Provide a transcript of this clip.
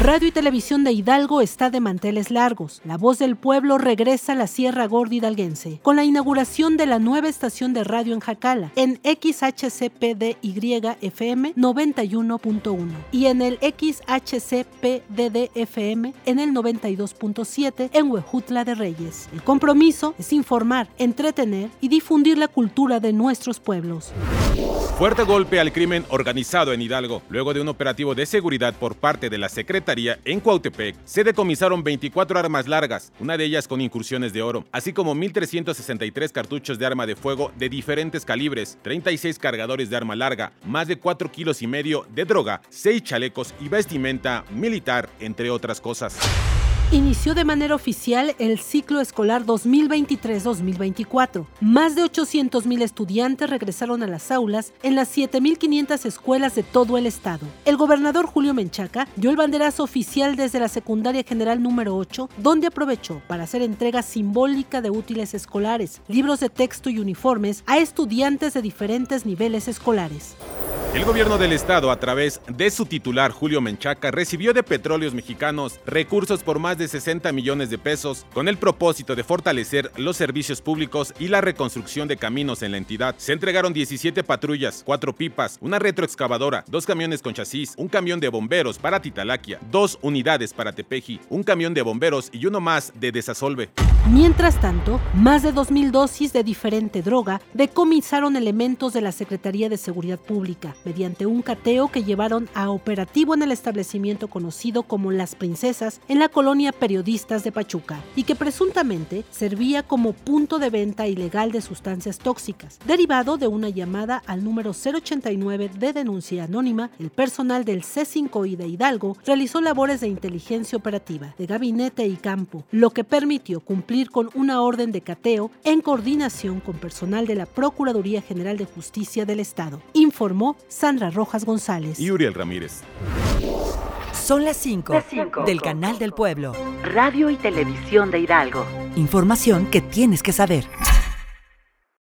Radio y Televisión de Hidalgo está de manteles largos. La voz del pueblo regresa a la Sierra Gorda hidalguense con la inauguración de la nueva estación de radio en Jacala en XHCPDY-FM 91.1 y en el XHCPDD-FM en el 92.7 en Huejutla de Reyes. El compromiso es informar, entretener y difundir la cultura de nuestros pueblos. Fuerte golpe al crimen organizado en Hidalgo. Luego de un operativo de seguridad por parte de la Secretaría en Cuautepec, se decomisaron 24 armas largas, una de ellas con incursiones de oro, así como 1.363 cartuchos de arma de fuego de diferentes calibres, 36 cargadores de arma larga, más de 4 kilos y medio de droga, 6 chalecos y vestimenta militar, entre otras cosas. Inició de manera oficial el ciclo escolar 2023-2024. Más de 800.000 estudiantes regresaron a las aulas en las 7.500 escuelas de todo el estado. El gobernador Julio Menchaca dio el banderazo oficial desde la secundaria general número 8, donde aprovechó para hacer entrega simbólica de útiles escolares, libros de texto y uniformes a estudiantes de diferentes niveles escolares. El gobierno del estado, a través de su titular Julio Menchaca, recibió de Petróleos Mexicanos recursos por más de 60 millones de pesos con el propósito de fortalecer los servicios públicos y la reconstrucción de caminos en la entidad. Se entregaron 17 patrullas, 4 pipas, una retroexcavadora, dos camiones con chasis, un camión de bomberos para Titalaquia, dos unidades para Tepeji, un camión de bomberos y uno más de Desasolve. Mientras tanto, más de 2.000 dosis de diferente droga decomisaron elementos de la Secretaría de Seguridad Pública mediante un cateo que llevaron a operativo en el establecimiento conocido como Las Princesas en la colonia Periodistas de Pachuca y que presuntamente servía como punto de venta ilegal de sustancias tóxicas. Derivado de una llamada al número 089 de denuncia anónima, el personal del C5I de Hidalgo realizó labores de inteligencia operativa, de gabinete y campo, lo que permitió cumplir con una orden de cateo en coordinación con personal de la Procuraduría General de Justicia del Estado, informó Sandra Rojas González. Y Uriel Ramírez. Son las 5 del Canal del Pueblo. Radio y Televisión de Hidalgo. Información que tienes que saber.